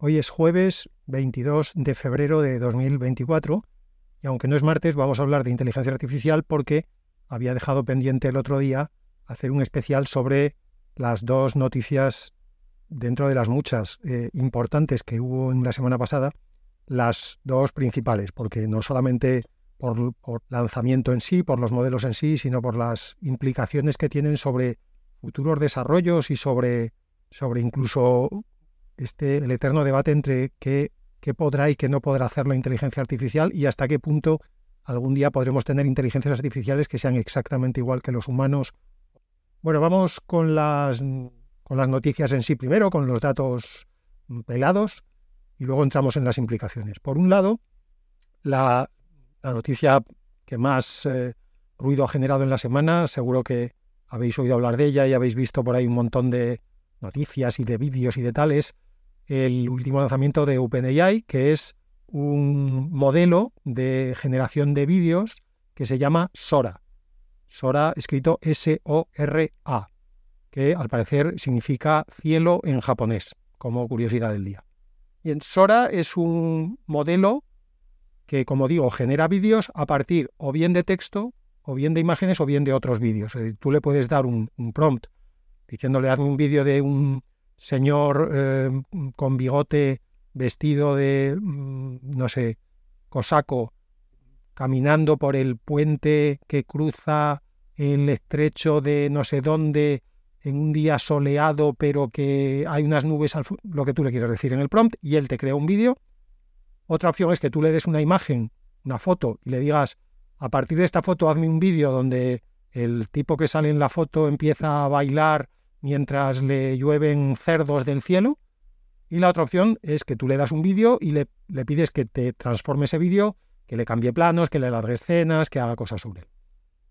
Hoy es jueves 22 de febrero de 2024 y aunque no es martes vamos a hablar de inteligencia artificial porque había dejado pendiente el otro día hacer un especial sobre las dos noticias dentro de las muchas eh, importantes que hubo en la semana pasada, las dos principales, porque no solamente por, por, lanzamiento en sí, por los modelos en sí, sino por las implicaciones que tienen sobre futuros desarrollos y sobre, sobre incluso este, el eterno debate entre qué, podrá y qué no podrá hacer la inteligencia artificial y hasta qué punto algún día podremos tener inteligencias artificiales que sean exactamente igual que los humanos. Bueno, vamos con las, con las noticias en sí primero, con los datos pelados, y luego entramos en las implicaciones. Por un lado, la, la noticia que más eh, ruido ha generado en la semana, seguro que habéis oído hablar de ella y habéis visto por ahí un montón de noticias y de vídeos y de tales, el último lanzamiento de OpenAI, que es un modelo de generación de vídeos que se llama Sora. Sora escrito S-O-R-A, que al parecer significa cielo en japonés, como curiosidad del día. Y en Sora es un modelo que, como digo, genera vídeos a partir o bien de texto, o bien de imágenes, o bien de otros vídeos. tú le puedes dar un, un prompt diciéndole hazme un vídeo de un señor eh, con bigote vestido de, mm, no sé, cosaco, caminando por el puente que cruza el estrecho de no sé dónde en un día soleado, pero que hay unas nubes, al lo que tú le quieras decir en el prompt, y él te crea un vídeo. Otra opción es que tú le des una imagen, una foto, y le digas, a partir de esta foto hazme un vídeo donde el tipo que sale en la foto empieza a bailar mientras le llueven cerdos del cielo. Y la otra opción es que tú le das un vídeo y le, pides que te transforme ese vídeo, que le cambie planos, que le largue escenas, que haga cosas sobre él.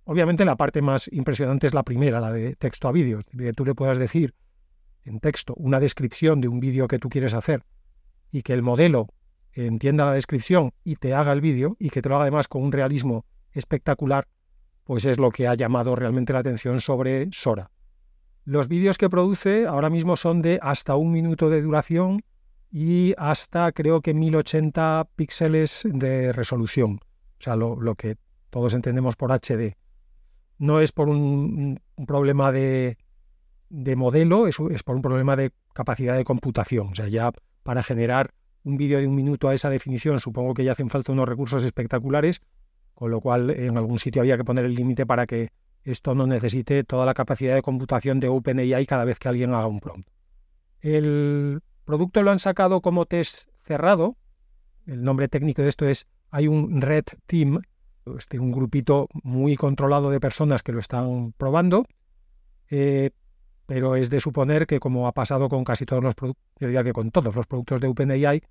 Obviamente la parte más impresionante es la primera, la de texto a vídeo, que tú le puedas decir en texto una descripción de un vídeo que tú quieres hacer y que el modelo entienda la descripción y te haga el vídeo y que te lo haga además con un realismo espectacular, pues es lo que ha llamado realmente la atención sobre Sora. Los vídeos que produce ahora mismo son de hasta un minuto de duración y hasta creo que 1080 píxeles de resolución, o sea, lo, que todos entendemos por HD. No es por un, problema de, de modelo, es, por un problema de capacidad de computación. O sea, ya para generar un vídeo de un minuto a esa definición supongo que ya hacen falta unos recursos espectaculares, con lo cual en algún sitio había que poner el límite para que esto no necesite toda la capacidad de computación de OpenAI cada vez que alguien haga un prompt. El producto lo han sacado como test cerrado. El nombre técnico de esto es, hay un Red Team, este, un grupito muy controlado de personas que lo están probando, eh, pero es de suponer que como ha pasado con casi todos los productos, yo diría que con todos los productos de OpenAI,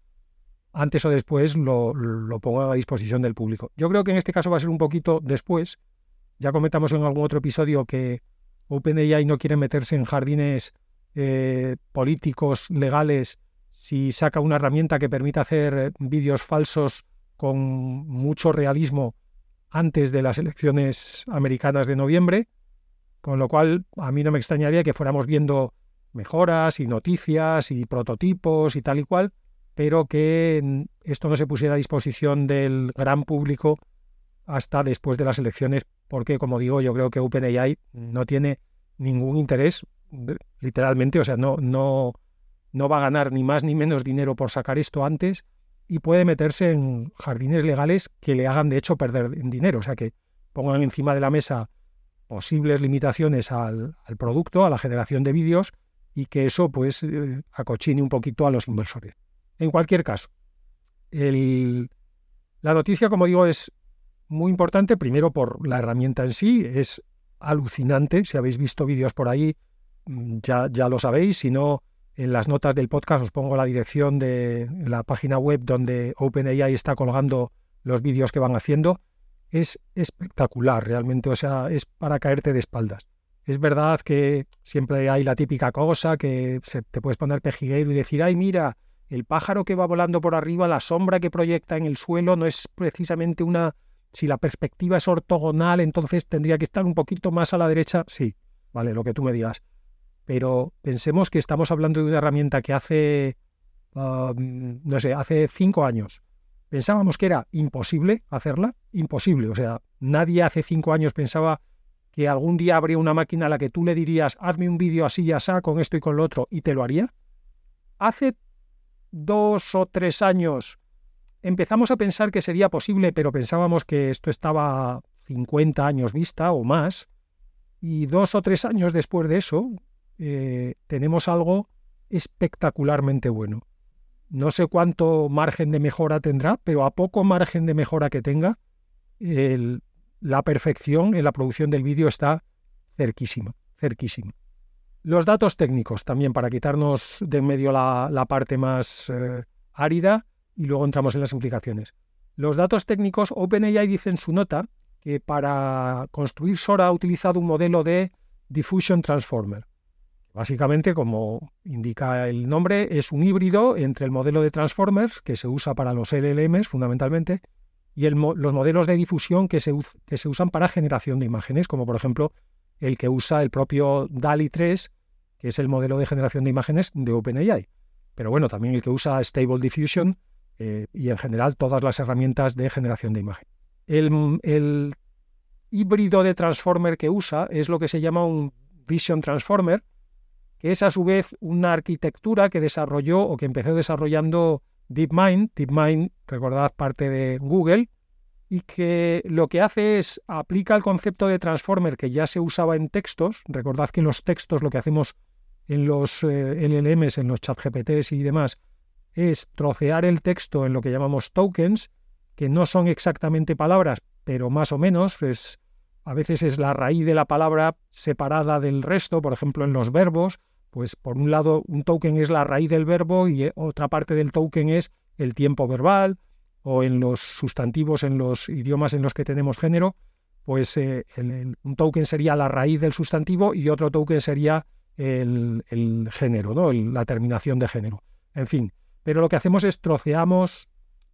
antes o después lo, lo pongan a disposición del público. Yo creo que en este caso va a ser un poquito después, ya comentamos en algún otro episodio que OpenAI no quiere meterse en jardines eh, políticos, legales, si saca una herramienta que permita hacer eh, vídeos falsos con mucho realismo antes de las elecciones americanas de noviembre, con lo cual a mí no me extrañaría que fuéramos viendo mejoras y noticias y prototipos y tal y cual, pero que esto no se pusiera a disposición del gran público hasta después de las elecciones, porque como digo, yo creo que OpenAI no tiene ningún interés, literalmente, o sea, no, no, no va a ganar ni más ni menos dinero por sacar esto antes y puede meterse en jardines legales que le hagan de hecho perder dinero, o sea, que pongan encima de la mesa posibles limitaciones al, producto, a la generación de vídeos y que eso pues eh, acochine un poquito a los inversores. En cualquier caso, la noticia, como digo, es muy importante, primero por la herramienta en sí, es alucinante. Si habéis visto vídeos por ahí, mm, ya, ya lo sabéis. Si no, en las notas del podcast os pongo la dirección de la página web donde OpenAI está colgando los vídeos que van haciendo. Es espectacular, realmente. O sea, es para caerte de espaldas. Es verdad que siempre hay la típica cosa que se, te puedes poner pejiguero y decir, ay, mira, el pájaro que va volando por arriba, la sombra que proyecta en el suelo no es precisamente una si la perspectiva es ortogonal, entonces tendría que estar un poquito más a la derecha. Sí, vale, lo que tú me digas. Pero pensemos que estamos hablando de una herramienta que hace um, no sé, hace cinco años, pensábamos que era imposible hacerla, imposible. O sea, nadie hace cinco años pensaba que algún día habría una máquina a la que tú le dirías, hazme un vídeo así y así, con esto y con lo otro, y te lo haría. Hace dos o tres años empezamos a pensar que sería posible, pero pensábamos que esto estaba 50 años vista o más. Y dos o tres años después de eso, eh, tenemos algo espectacularmente bueno. No sé cuánto margen de mejora tendrá, pero a poco margen de mejora que tenga, la perfección en la producción del vídeo está cerquísima, cerquísima. Los datos técnicos también, para quitarnos de en medio la, parte más eh, árida y luego entramos en las implicaciones. Los datos técnicos, OpenAI dice en su nota que para construir Sora ha utilizado un modelo de Diffusion Transformer. Básicamente, como indica el nombre, es un híbrido entre el modelo de Transformers, que se usa para los LLMs fundamentalmente, y los modelos de difusión que se, que se usan para generación de imágenes, como por ejemplo el que usa el propio DALI 3, que es el modelo de generación de imágenes de OpenAI. Pero bueno, también el que usa Stable Diffusion eh, y en general todas las herramientas de generación de imagen. El, híbrido de transformer que usa es lo que se llama un Vision Transformer, que es a su vez una arquitectura que desarrolló o que empezó desarrollando DeepMind. DeepMind, recordad, parte de Google, y que lo que hace es aplica el concepto de transformer que ya se usaba en textos. Recordad que en los textos lo que hacemos en los eh, LLMs, en los chat GPTs y demás, es trocear el texto en lo que llamamos tokens, que no son exactamente palabras, pero más o menos, a veces es la raíz de la palabra separada del resto, por ejemplo en los verbos, pues por un lado un token es la raíz del verbo y otra parte del token es el tiempo verbal, o en los sustantivos, en los idiomas en los que tenemos género, pues eh, un token sería la raíz del sustantivo y otro token sería el, género, ¿no? la terminación de género. En fin, pero lo que hacemos es troceamos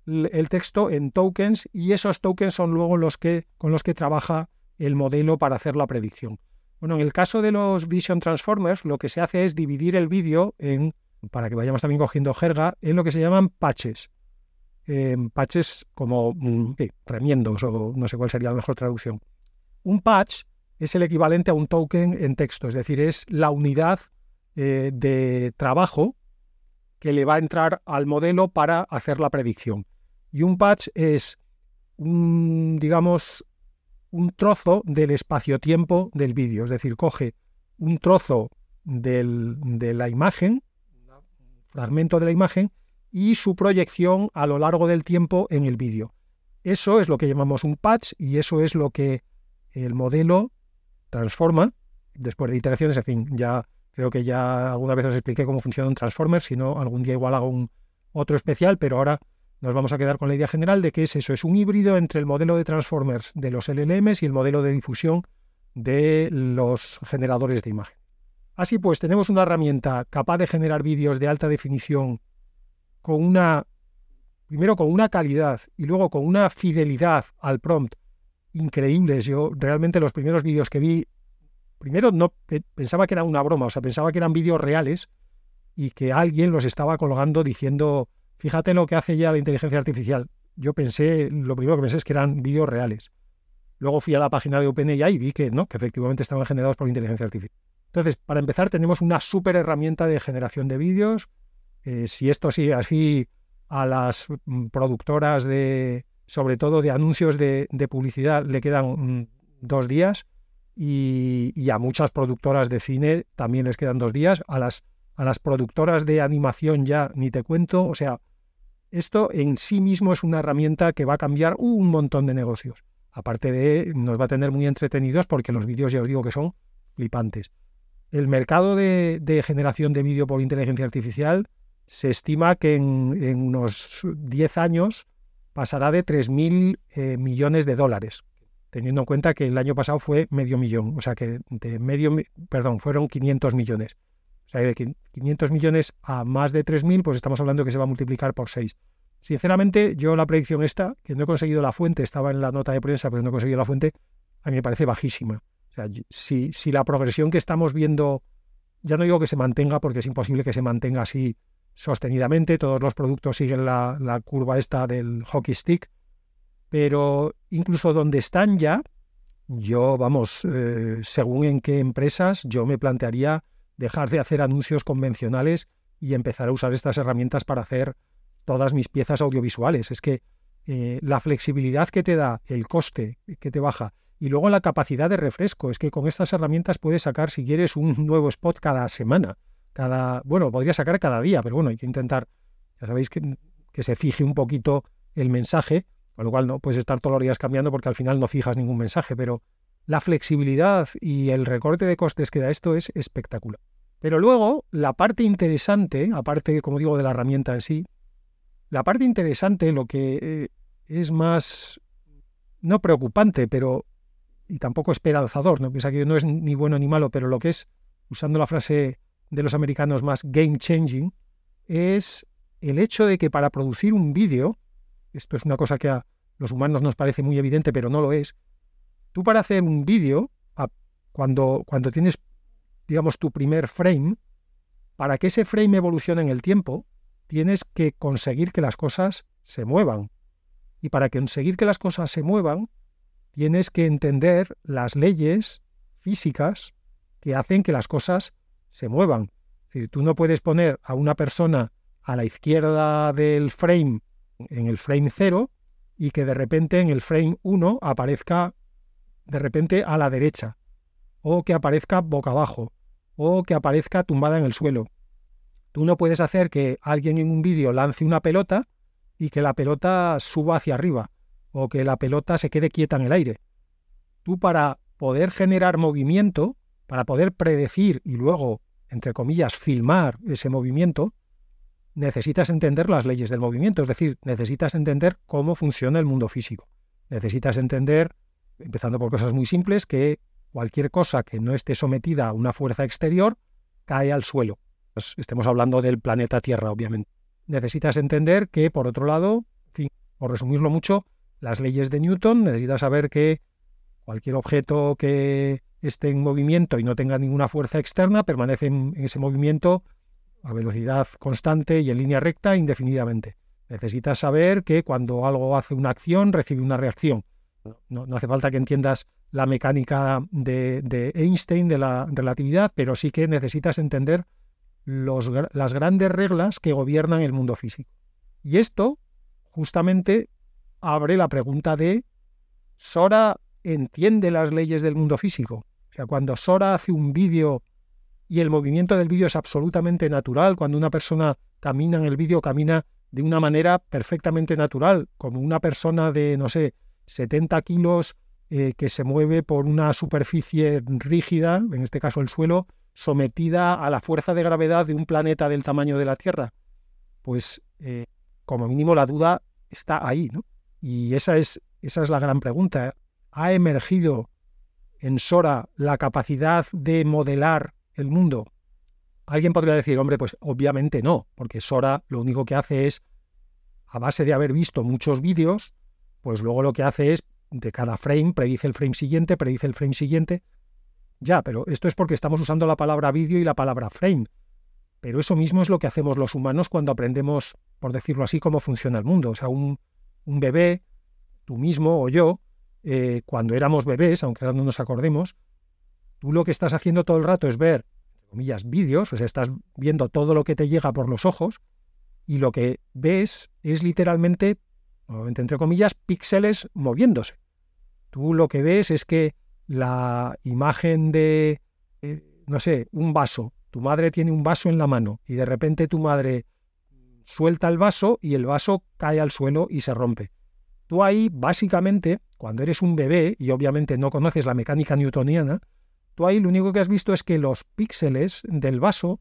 el texto en tokens y esos tokens son luego los que con los que trabaja el modelo para hacer la predicción. Bueno, en el caso de los Vision Transformers, lo que se hace es dividir el vídeo en, para que vayamos también cogiendo jerga, en lo que se llaman patches. patches como mm, remiendos o no sé cuál sería la mejor traducción. Un patch es el equivalente a un token en texto, es decir, es la unidad eh, de trabajo que le va a entrar al modelo para hacer la predicción. Y un patch es un, digamos, un trozo del espacio-tiempo del vídeo, es decir, coge un trozo de la imagen, un fragmento de la imagen, y su proyección a lo largo del tiempo en el vídeo. Eso es lo que llamamos un patch y eso es lo que el modelo transforma después de iteraciones, en fin, ya Creo que ya alguna vez os expliqué cómo funciona un Transformer, si no, algún día igual hago un otro especial, pero ahora nos vamos a quedar con la idea general de que es eso, es un híbrido entre el modelo de Transformers de los LLMs y el modelo de difusión de los generadores de imagen. Así pues, tenemos una herramienta capaz de generar vídeos de alta definición con una, primero con una calidad y luego con una fidelidad al prompt increíbles. Yo realmente los primeros vídeos que vi primero no pensaba que era una broma, o sea, pensaba que eran vídeos reales y que alguien los estaba colgando diciendo, fíjate lo que hace ya la inteligencia artificial. Yo pensé, lo primero que pensé es que eran vídeos reales. Luego fui a la página de OpenAI y vi que no, que efectivamente estaban generados por inteligencia artificial. Entonces, para empezar, tenemos una súper herramienta de generación de vídeos. Eh, si esto sigue así, a las mm, productoras de, sobre todo de anuncios de, publicidad, le quedan mm, dos días y, a muchas productoras de cine también les quedan dos días, a las, a las productoras de animación ya ni te cuento, o sea, esto en sí mismo es una herramienta que va a cambiar un montón de negocios. Aparte de, nos va a tener muy entretenidos porque los vídeos ya os digo que son flipantes. El mercado de, generación de vídeo por inteligencia artificial se estima que en, unos 10 años pasará de 3.000 eh, millones de dólares, teniendo en cuenta que el año pasado fue medio millón, o sea que de medio, perdón, fueron 500 millones. O sea, de 500 millones a más de 3.000, pues estamos hablando que se va a multiplicar por 6. Sinceramente, yo la predicción esta, que no he conseguido la fuente, estaba en la nota de prensa, pero no he conseguido la fuente, a mí me parece bajísima. O sea, si, si la progresión que estamos viendo, ya no digo que se mantenga, porque es imposible que se mantenga así sostenidamente, todos los productos siguen la, curva esta del hockey stick, pero incluso donde están ya, yo, vamos, eh, según en qué empresas, yo me plantearía dejar de hacer anuncios convencionales y empezar a usar estas herramientas para hacer todas mis piezas audiovisuales. Es que eh, la flexibilidad que te da, el coste que te baja y luego la capacidad de refresco. Es que con estas herramientas puedes sacar, si quieres, un nuevo spot cada semana. Cada, bueno, podría sacar cada día, pero bueno, hay que intentar, ya sabéis que, que se fije un poquito el mensaje, con lo cual no puedes estar todos los días cambiando porque al final no fijas ningún mensaje, pero la flexibilidad y el recorte de costes que da esto es espectacular. Pero luego, la parte interesante, aparte, como digo, de la herramienta en sí, la parte interesante, lo que eh, es más, no preocupante, pero, y tampoco esperanzador, no piensa que no es ni bueno ni malo, pero lo que es, usando la frase de los americanos más game changing, es el hecho de que para producir un vídeo, esto es una cosa que a los humanos nos parece muy evidente, pero no lo es, tú para hacer un vídeo, cuando, cuando tienes digamos, tu primer frame, para que ese frame evolucione en el tiempo, tienes que conseguir que las cosas se muevan. Y para conseguir que las cosas se muevan, tienes que entender las leyes físicas que hacen que las cosas se muevan. Es decir, tú no puedes poner a una persona a la izquierda del frame, en el frame 0, y que de repente en el frame 1 aparezca de repente a la derecha o que aparezca boca abajo, o que aparezca tumbada en el suelo. Tú no puedes hacer que alguien en un vídeo lance una pelota y que la pelota suba hacia arriba, o que la pelota se quede quieta en el aire. Tú para poder generar movimiento, para poder predecir y luego, entre comillas, filmar ese movimiento, necesitas entender las leyes del movimiento, es decir, necesitas entender cómo funciona el mundo físico. Necesitas entender, empezando por cosas muy simples, que cualquier cosa que no esté sometida a una fuerza exterior cae al suelo. Pues estemos hablando del planeta Tierra, obviamente. Necesitas entender que, por otro lado, por resumirlo mucho, las leyes de Newton, necesitas saber que cualquier objeto que esté en movimiento y no tenga ninguna fuerza externa permanece en, ese movimiento a velocidad constante y en línea recta indefinidamente. Necesitas saber que cuando algo hace una acción, recibe una reacción. no hace falta que entiendas la mecánica de, Einstein, de la relatividad, pero sí que necesitas entender las grandes reglas que gobiernan el mundo físico. Y esto justamente abre la pregunta de, ¿Sora entiende las leyes del mundo físico? O sea, cuando Sora hace un vídeo y el movimiento del vídeo es absolutamente natural, cuando una persona camina en el vídeo, camina de una manera perfectamente natural, como una persona de, no sé, 70 kilos eh, que se mueve por una superficie rígida, en este caso el suelo, sometida a la fuerza de gravedad de un planeta del tamaño de la Tierra. Pues eh, como mínimo la duda está ahí, ¿no? Y esa es, esa es la gran pregunta. ¿Ha emergido en Sora la capacidad de modelar el mundo? Alguien podría decir, hombre, pues obviamente no, porque Sora lo único que hace es, a base de haber visto muchos vídeos, pues luego lo que hace es de cada frame, predice el frame siguiente, predice el frame siguiente. Ya, pero esto es porque estamos usando la palabra vídeo y la palabra frame. Pero eso mismo es lo que hacemos los humanos cuando aprendemos, por decirlo así, cómo funciona el mundo. O sea, un, bebé, tú mismo o yo, eh, cuando éramos bebés, aunque ahora no nos acordemos, tú lo que estás haciendo todo el rato es ver, entre comillas, vídeos, o sea, estás viendo todo lo que te llega por los ojos y lo que ves es literalmente, entre comillas, píxeles moviéndose. Tú lo que ves es que la imagen de, eh, no sé, un vaso, tu madre tiene un vaso en la mano y de repente tu madre suelta el vaso y el vaso cae al suelo y se rompe. Tú ahí, básicamente, cuando eres un bebé y obviamente no conoces la mecánica newtoniana, tú ahí lo único que has visto es que los píxeles del vaso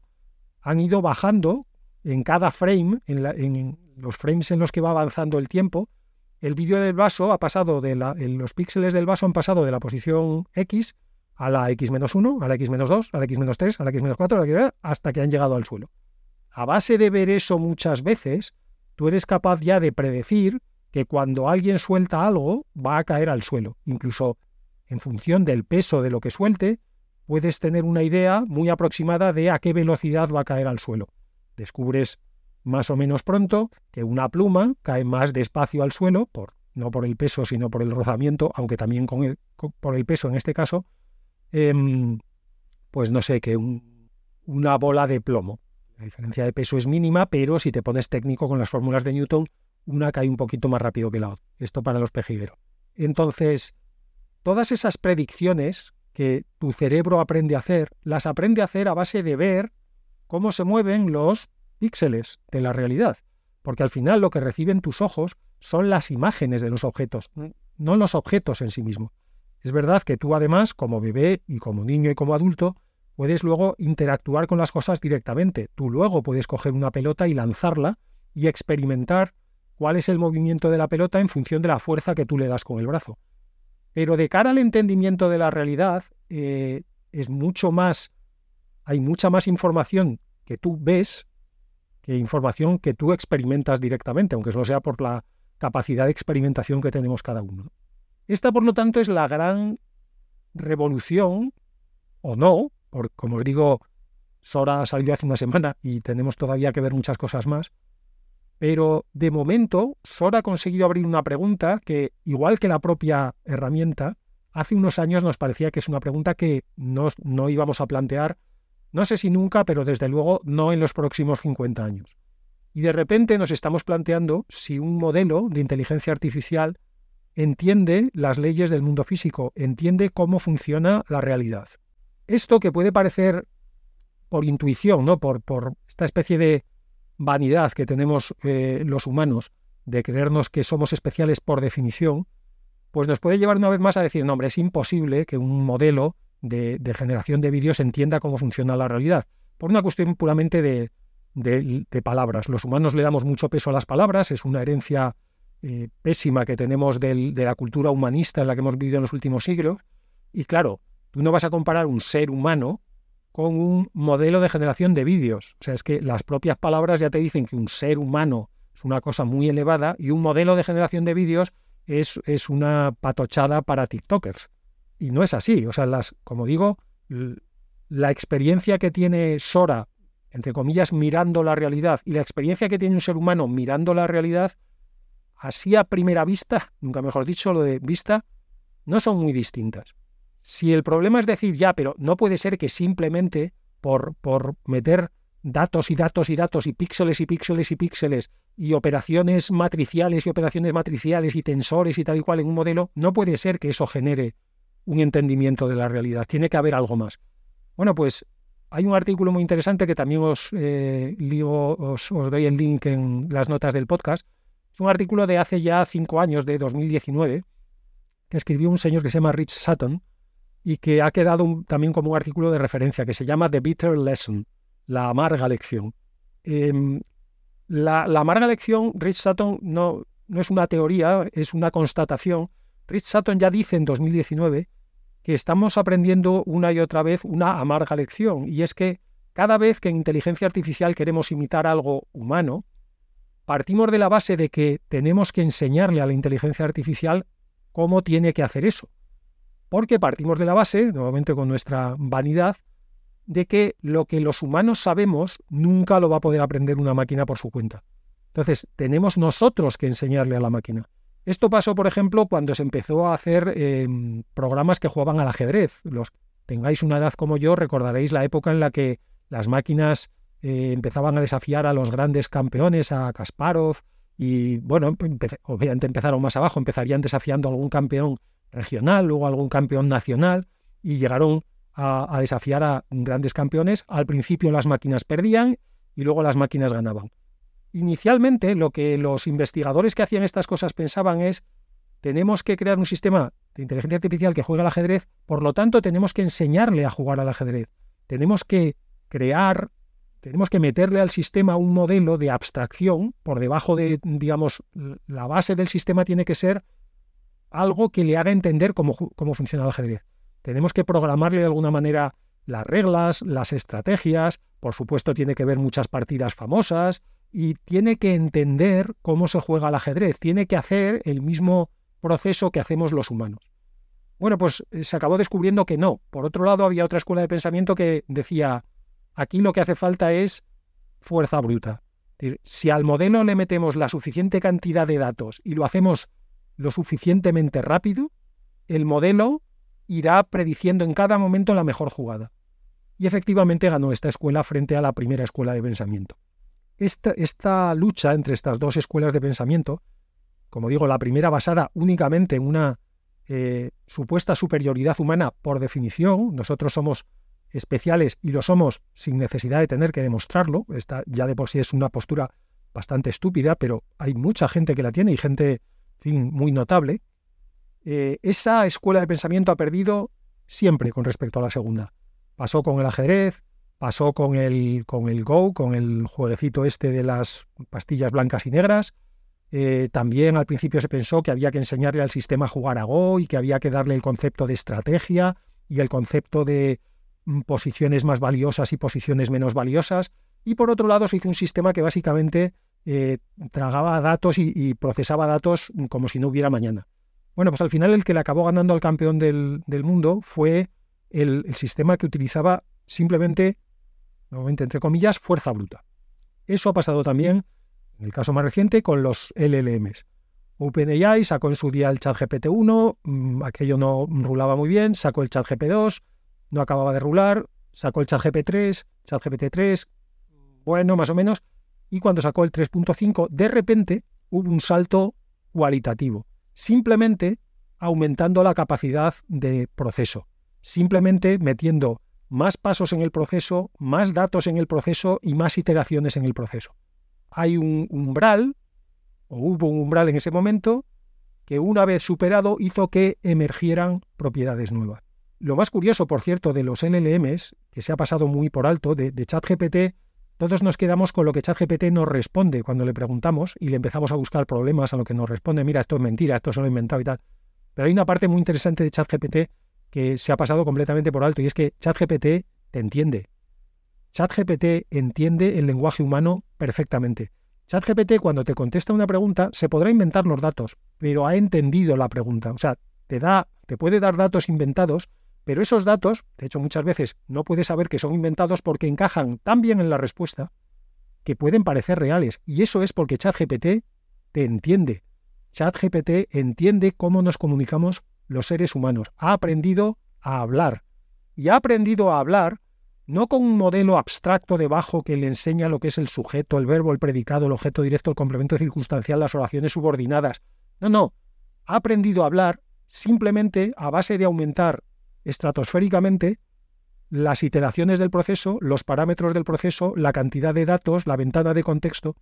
han ido bajando en cada frame, en, los frames en los que va avanzando el tiempo, el vídeo del vaso ha pasado de la, los píxeles del vaso han pasado de la posición X a la X-1, a la X-2, a la X-3, a la X-4, hasta que han llegado al suelo. A base de ver eso muchas veces, tú eres capaz ya de predecir que cuando alguien suelta algo va a caer al suelo. Incluso en función del peso de lo que suelte, puedes tener una idea muy aproximada de a qué velocidad va a caer al suelo. Descubres más o menos pronto, que una pluma cae más despacio al suelo, por, no por el peso, sino por el rozamiento, aunque también con por el peso en este caso, em, pues no sé, que una bola de plomo. La diferencia de peso es mínima, pero si te pones técnico con las fórmulas de Newton, una cae un poquito más rápido que la otra. Esto para los pejigueros. Entonces, todas esas predicciones que tu cerebro aprende a hacer, las aprende a hacer a base de ver cómo se mueven los píxeles de la realidad. Porque al final lo que reciben tus ojos son las imágenes de los objetos, no los objetos en sí mismos. Es verdad que tú además, como bebé y como niño y como adulto, puedes luego interactuar con las cosas directamente. Tú luego puedes coger una pelota y lanzarla y experimentar cuál es el movimiento de la pelota en función de la fuerza que tú le das con el brazo. Pero de cara al entendimiento de la realidad, eh, es mucho más, hay mucha más información que tú ves que información que tú experimentas directamente, aunque solo sea por la capacidad de experimentación que tenemos cada uno. Esta, por lo tanto, es la gran revolución, o no, por, como os digo, Sora ha salido hace una semana y tenemos todavía que ver muchas cosas más, pero de momento, Sora ha conseguido abrir una pregunta que, igual que la propia herramienta, hace unos años nos parecía que es una pregunta que no, no íbamos a plantear, no sé si nunca, pero desde luego no en los próximos 50 años. Y de repente nos estamos planteando si un modelo de inteligencia artificial entiende las leyes del mundo físico, entiende cómo funciona la realidad. Esto que puede parecer por intuición, ¿no? por, por esta especie de vanidad que tenemos eh, los humanos de creernos que somos especiales por definición, pues nos puede llevar una vez más a decir, no, hombre, es imposible que un modelo de, generación de vídeos entienda cómo funciona la realidad, por una cuestión puramente de, de, palabras. Los humanos le damos mucho peso a las palabras, es una herencia eh, pésima que tenemos de la cultura humanista en la que hemos vivido en los últimos siglos, y claro, tú no vas a comparar un ser humano con un modelo de generación de vídeos. O sea, es que las propias palabras ya te dicen que un ser humano es una cosa muy elevada y un modelo de generación de vídeos es, es una patochada para TikTokers. Y no es así. O sea, las, como digo, la experiencia que tiene Sora, entre comillas, mirando la realidad, y la experiencia que tiene un ser humano mirando la realidad, así a primera vista, nunca mejor dicho, lo de vista, no son muy distintas. Si el problema es decir, ya, pero no puede ser que simplemente por, por meter datos y datos y datos y píxeles y píxeles y píxeles y operaciones matriciales y operaciones matriciales y tensores y tal y cual en un modelo, no puede ser que eso genere un entendimiento de la realidad. Tiene que haber algo más. Bueno, pues hay un artículo muy interesante que también os, eh, os, os, doy el link en las notas del podcast. Es un artículo de hace ya cinco años, de 2019, que escribió un señor que se llama Rich Sutton, y que ha quedado también como un artículo de referencia que se llama The Bitter Lesson, la amarga lección. Em, la, amarga lección, Rich Sutton no, no es una teoría, es una constatación. Rich Sutton ya dice en 2019 que estamos aprendiendo una y otra vez una amarga lección, y es que cada vez que en inteligencia artificial queremos imitar algo humano, partimos de la base de que tenemos que enseñarle a la inteligencia artificial cómo tiene que hacer eso porque partimos de la base, nuevamente con nuestra vanidad, de que lo que los humanos sabemos nunca lo va a poder aprender una máquina por su cuenta. Entonces, tenemos nosotros que enseñarle a la máquina. Esto pasó, por ejemplo, cuando se empezó a hacer em, programas que jugaban al ajedrez. Los tengáis una edad como yo, recordaréis la época en la que las máquinas eh, empezaban a desafiar a los grandes campeones, a Kasparov, y bueno, obviamente empezaron más abajo, empezarían desafiando a algún campeón regional, luego algún campeón nacional y llegaron a, desafiar a grandes campeones. Al principio las máquinas perdían y luego las máquinas ganaban. Inicialmente lo que los investigadores que hacían estas cosas pensaban es tenemos que crear un sistema de inteligencia artificial que juega al ajedrez, por lo tanto tenemos que enseñarle a jugar al ajedrez. Tenemos que crear, tenemos que meterle al sistema un modelo de abstracción por debajo de, digamos, la base del sistema tiene que ser algo que le haga entender cómo, cómo funciona el ajedrez. Tenemos que programarle de alguna manera las reglas, las estrategias, por supuesto tiene que ver muchas partidas famosas y tiene que entender cómo se juega el ajedrez, tiene que hacer el mismo proceso que hacemos los humanos. Bueno, pues eh, se acabó descubriendo que no. Por otro lado, había otra escuela de pensamiento que decía, aquí lo que hace falta es fuerza bruta. Si al modelo le metemos la suficiente cantidad de datos y lo hacemos lo suficientemente rápido, el modelo irá prediciendo en cada momento la mejor jugada. Y efectivamente ganó esta escuela frente a la primera escuela de pensamiento. Esta, esta lucha entre estas dos escuelas de pensamiento, como digo, la primera basada únicamente en una eh, supuesta superioridad humana por definición, nosotros somos especiales y lo somos sin necesidad de tener que demostrarlo, esta ya de por sí es una postura bastante estúpida, pero hay mucha gente que la tiene y gente muy notable, eh, esa escuela de pensamiento ha perdido siempre con respecto a la segunda. Pasó con el ajedrez, pasó con el, con el Go, con el jueguecito este de las pastillas blancas y negras, eh, también al principio se pensó que había que enseñarle al sistema a jugar a Go y que había que darle el concepto de estrategia y el concepto de mm, posiciones más valiosas y posiciones menos valiosas. Y por otro lado se hizo un sistema que básicamente eh, tragaba datos y, procesaba datos como si no hubiera mañana. Bueno, pues al final el que le acabó ganando al campeón del, mundo fue el, el, sistema que utilizaba simplemente, nuevamente entre comillas, fuerza bruta. Eso ha pasado también en el caso más reciente, con los LLMs. OpenAI sacó en su día el ChatGPT 1, mm, aquello no rulaba muy bien, sacó el ChatGPT 2, no acababa de rular, sacó el ChatGPT 3, ChatGPT 3, bueno, más o menos, y cuando sacó el 3.5, de repente hubo un salto cualitativo, simplemente aumentando la capacidad de proceso, simplemente metiendo más pasos en el proceso, más datos en el proceso y más iteraciones en el proceso hay un umbral, o hubo un umbral en ese momento, que una vez superado hizo que emergieran propiedades nuevas. Lo más curioso, por cierto, de los LLMs, que se ha pasado muy por alto, de, ChatGPT, todos nos quedamos con lo que ChatGPT nos responde cuando le preguntamos y le empezamos a buscar problemas a lo que nos responde, mira, esto es mentira, esto se lo he inventado y tal. Pero hay una parte muy interesante de ChatGPT que se ha pasado completamente por alto y es que ChatGPT te entiende, ChatGPT entiende el lenguaje humano perfectamente. ChatGPT cuando te contesta una pregunta se podrá inventar los datos, pero ha entendido la pregunta. O sea, te da, te puede dar datos inventados, pero esos datos, de hecho muchas veces no puedes saber que son inventados porque encajan tan bien en la respuesta que pueden parecer reales. Y eso es porque ChatGPT te entiende. ChatGPT entiende cómo nos comunicamos los seres humanos. Ha aprendido a hablar. Y ha aprendido a hablar no con un modelo abstracto debajo que le enseña lo que es el sujeto, el verbo, el predicado, el objeto directo, el complemento circunstancial, las oraciones subordinadas. No, no. Ha aprendido a hablar simplemente a base de aumentar estratosféricamente las iteraciones del proceso, los parámetros del proceso, la cantidad de datos, la ventana de contexto,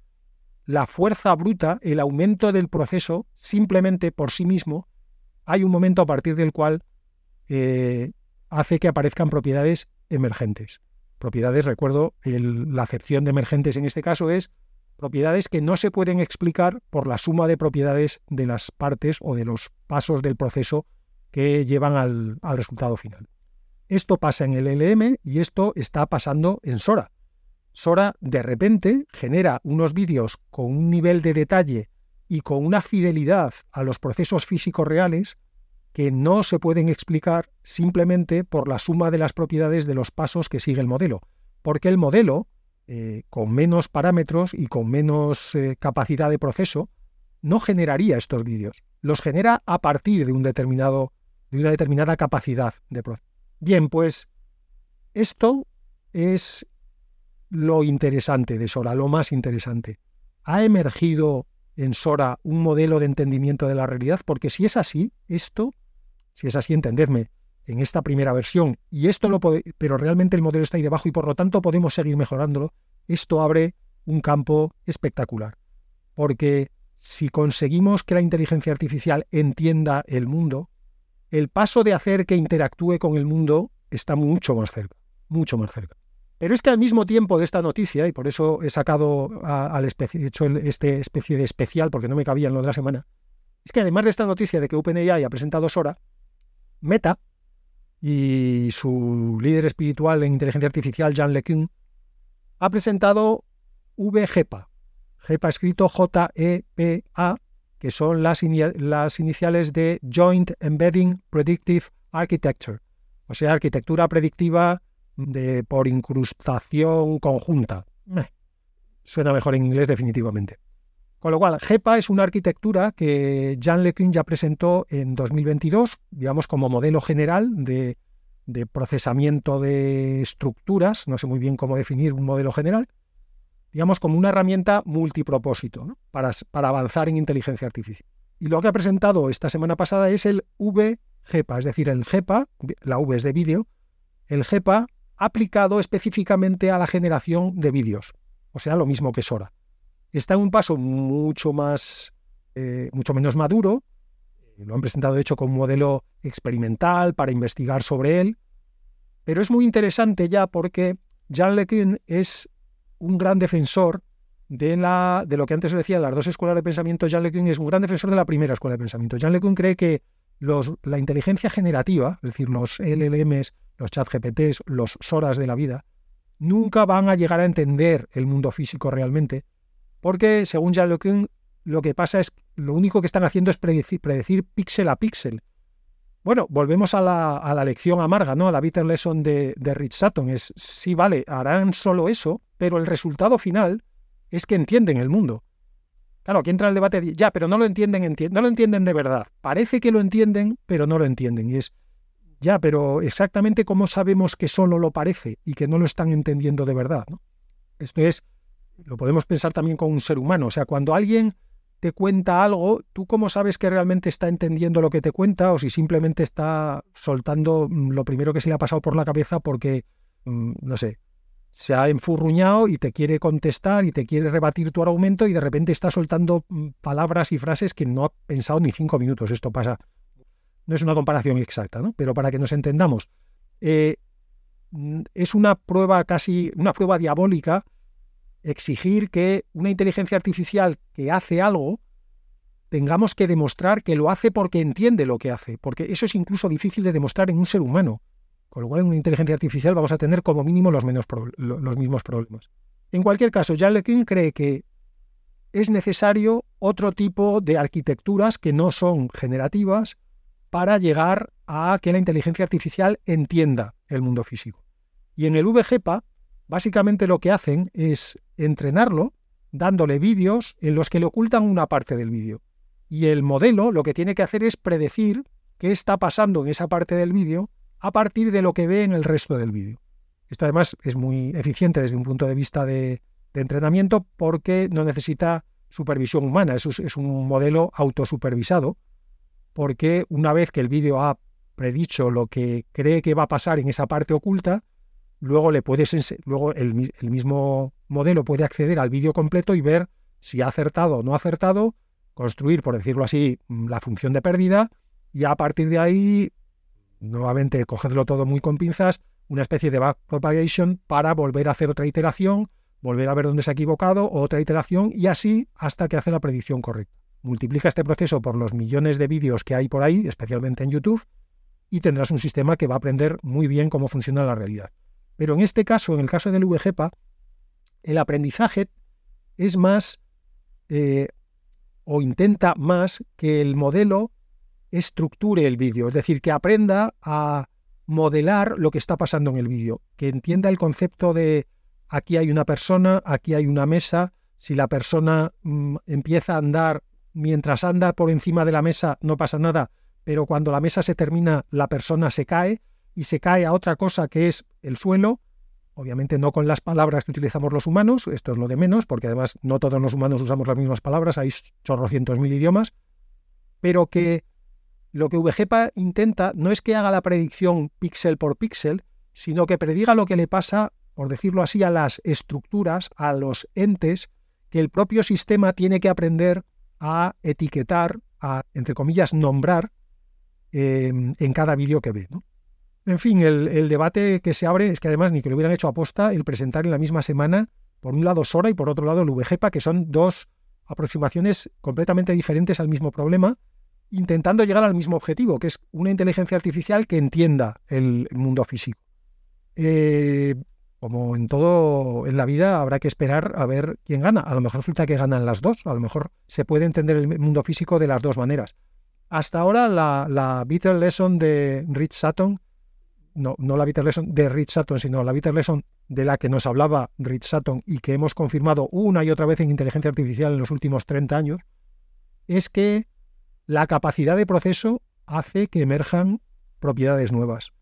la fuerza bruta, el aumento del proceso, simplemente por sí mismo, hay un momento a partir del cual eh, hace que aparezcan propiedades emergentes. Propiedades, recuerdo, la acepción de emergentes en este caso es propiedades que no se pueden explicar por la suma de propiedades de las partes o de los pasos del proceso que llevan al, resultado final. Esto pasa en el LM y esto está pasando en Sora. Sora de repente genera unos vídeos con un nivel de detalle y con una fidelidad a los procesos físicos reales que no se pueden explicar simplemente por la suma de las propiedades de los pasos que sigue el modelo, porque el modelo, eh, con menos parámetros y con menos eh, capacidad de proceso, no generaría estos vídeos. Los genera a partir de, un determinado, de una determinada capacidad de proceso. Bien, pues esto es lo interesante de Sora, lo más interesante. Ha emergido en Sora un modelo de entendimiento de la realidad, porque si es así, esto si es así, entendedme, en esta primera versión, y esto lo puede, pero realmente el modelo está ahí debajo y por lo tanto podemos seguir mejorándolo, esto abre un campo espectacular. Porque si conseguimos que la inteligencia artificial entienda el mundo, el paso de hacer que interactúe con el mundo está mucho más cerca, mucho más cerca. Pero es que al mismo tiempo de esta noticia, y por eso he sacado al hecho este especie de especial porque no me cabía en lo de la semana, es que además de esta noticia de que OpenAI ha presentado Sora, Meta y su líder espiritual en inteligencia artificial, Jean LeCun, ha presentado VGEPA, GEPA escrito J-E-P-A, que son las, las iniciales de Joint Embedding Predictive Architecture, o sea, arquitectura predictiva de, por incrustación conjunta. suena mejor en inglés definitivamente. Con lo cual, GEPA es una arquitectura que Jean LeCun ya presentó en 2022, digamos como modelo general de, procesamiento de estructuras, no sé muy bien cómo definir un modelo general, digamos como una herramienta multipropósito para, para avanzar en inteligencia artificial. Y lo que ha presentado esta semana pasada es el VGEPA, es decir, el GEPA, la V es de vídeo, el GEPA aplicado específicamente a la generación de vídeos, o sea, lo mismo que Sora. Está en un paso mucho más, eh, mucho menos maduro. Lo han presentado, de hecho, con un modelo experimental para investigar sobre él. Pero es muy interesante ya porque Jean LeCun es un gran defensor de, la, de lo que antes decía, las dos escuelas de pensamiento. Jean LeCun es un gran defensor de la primera escuela de pensamiento. Jean LeCun cree que los, la inteligencia generativa, es decir, los LLMs, los chat GPTs, los SORAs de la vida, nunca van a llegar a entender el mundo físico realmente, porque según Jean LeCun, lo que pasa es lo único que están haciendo es predecir, predecir píxel a píxel. Bueno, volvemos a la, a la, lección amarga, ¿no? A la bitter lesson de, de Rich Sutton. Es, sí, vale, harán solo eso, pero el resultado final es que entienden el mundo. Claro, aquí entra el debate, ya, pero no lo entienden, no lo entienden de verdad. Parece que lo entienden, pero no lo entienden. Y es, ya, pero exactamente cómo sabemos que solo lo parece y que no lo están entendiendo de verdad. ¿no? Esto es, lo podemos pensar también con un ser humano. O sea, cuando alguien te cuenta algo, ¿tú cómo sabes que realmente está entendiendo lo que te cuenta o si simplemente está soltando mm, lo primero que se le ha pasado por la cabeza porque, mm, no sé, se ha enfurruñado y te quiere contestar y te quiere rebatir tu argumento y de repente está soltando mm, palabras y frases que no ha pensado ni cinco minutos. Esto pasa no es una comparación exacta, ¿no? pero para que nos entendamos, eh, es una prueba casi, una prueba diabólica exigir que una inteligencia artificial que hace algo tengamos que demostrar que lo hace porque entiende lo que hace, porque eso es incluso difícil de demostrar en un ser humano. Con lo cual, en una inteligencia artificial vamos a tener como mínimo los, menos los mismos problemas. En cualquier caso, Jan LeCun cree que es necesario otro tipo de arquitecturas que no son generativas, para llegar a que la inteligencia artificial entienda el mundo físico. Y en el VGPA, básicamente lo que hacen es entrenarlo dándole vídeos en los que le ocultan una parte del vídeo. Y el modelo lo que tiene que hacer es predecir qué está pasando en esa parte del vídeo a partir de lo que ve en el resto del vídeo. Esto además es muy eficiente desde un punto de vista de, entrenamiento porque no necesita supervisión humana, es, un modelo autosupervisado porque una vez que el vídeo ha predicho lo que cree que va a pasar en esa parte oculta, luego le puedes luego el, mismo modelo puede acceder al vídeo completo y ver si ha acertado o no ha acertado, construir, por decirlo así, mm, la función de pérdida y a partir de ahí, nuevamente, cogerlo todo muy con pinzas, una especie de backpropagation para volver a hacer otra iteración, volver a ver dónde se ha equivocado, otra iteración y así hasta que hace la predicción correcta multiplica este proceso por los millones de vídeos que hay por ahí, especialmente en YouTube, y tendrás un sistema que va a aprender muy bien cómo funciona la realidad. Pero en este caso, en el caso del VGPA, el aprendizaje es más eh, o intenta más que el modelo estructure el vídeo, es decir, que aprenda a modelar lo que está pasando en el vídeo, que entienda el concepto de aquí hay una persona, aquí hay una mesa, si la persona mm, empieza a andar mientras anda por encima de la mesa no pasa nada, pero cuando la mesa se termina la persona se cae y se cae a otra cosa que es el suelo, obviamente no con las palabras que utilizamos los humanos, esto es lo de menos, porque además no todos los humanos usamos las mismas palabras, hay chorrocientos mil idiomas, pero que lo que VGPA intenta no es que haga la predicción píxel por píxel, sino que prediga lo que le pasa, por decirlo así, a las estructuras, a los entes que el propio sistema tiene que aprender a etiquetar, a, entre comillas, nombrar em, en cada vídeo que ve. En fin, el, debate que se abre es que además ni que lo hubieran hecho aposta el presentar en la misma semana, por un lado Sora y por otro lado el VGPA, que son dos aproximaciones completamente diferentes al mismo problema, intentando llegar al mismo objetivo, que es una inteligencia artificial que entienda el mundo físico. Eh, como en todo en la vida, habrá que esperar a ver quién gana. A lo mejor resulta que ganan las dos, a lo mejor se puede entender el mundo físico de las dos maneras. Hasta ahora la, la Bitter Lesson de Rich Sutton, no, no la Bitter Lesson de Rich Sutton, sino la Bitter Lesson de la que nos hablaba Rich Sutton y que hemos confirmado una y otra vez en inteligencia artificial en los últimos 30 años, es que la capacidad de proceso hace que emerjan propiedades nuevas.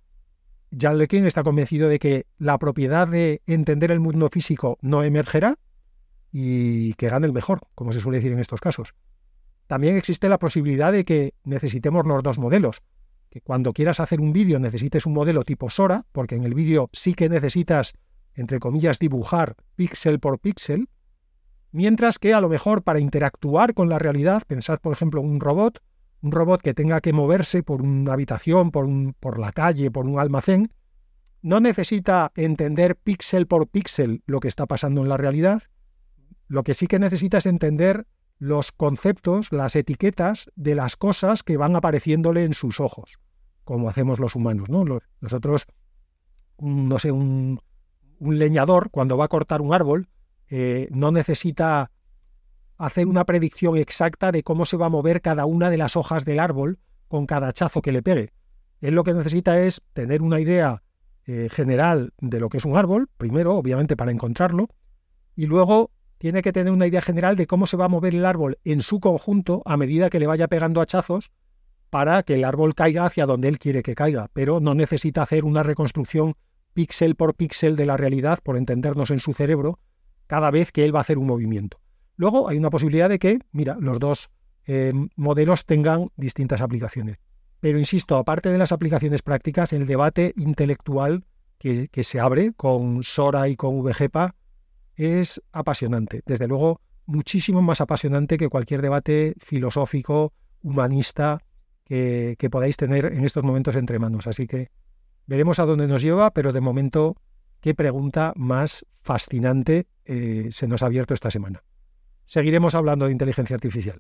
Jan LeCun está convencido de que la propiedad de entender el mundo físico no emergerá y que gane el mejor, como se suele decir en estos casos. También existe la posibilidad de que necesitemos los dos modelos, que cuando quieras hacer un vídeo necesites un modelo tipo Sora, porque en el vídeo sí que necesitas, entre comillas, dibujar píxel por píxel, mientras que a lo mejor para interactuar con la realidad, pensad por ejemplo un robot, un robot que tenga que moverse por una habitación, por, un, por la calle, por un almacén, no necesita entender píxel por píxel lo que está pasando en la realidad, lo que sí que necesita es entender los conceptos, las etiquetas de las cosas que van apareciéndole en sus ojos, como hacemos los humanos. ¿no? Nosotros, no sé, un, leñador cuando va a cortar un árbol eh, no necesita hacer una predicción exacta de cómo se va a mover cada una de las hojas del árbol con cada hachazo que le pegue. Él lo que necesita es tener una idea eh, general de lo que es un árbol, primero, obviamente, para encontrarlo, y luego tiene que tener una idea general de cómo se va a mover el árbol en su conjunto a medida que le vaya pegando hachazos para que el árbol caiga hacia donde él quiere que caiga, pero no necesita hacer una reconstrucción píxel por píxel de la realidad, por entendernos en su cerebro, cada vez que él va a hacer un movimiento. Luego hay una posibilidad de que, mira, los dos eh, modelos tengan distintas aplicaciones. Pero insisto, aparte de las aplicaciones prácticas, el debate intelectual que, que se abre con Sora y con VGPA es apasionante. Desde luego, muchísimo más apasionante que cualquier debate filosófico, humanista que, podáis tener en estos momentos entre manos. Así que veremos a dónde nos lleva, pero de momento, qué pregunta más fascinante eh, se nos ha abierto esta semana. Seguiremos hablando de inteligencia artificial.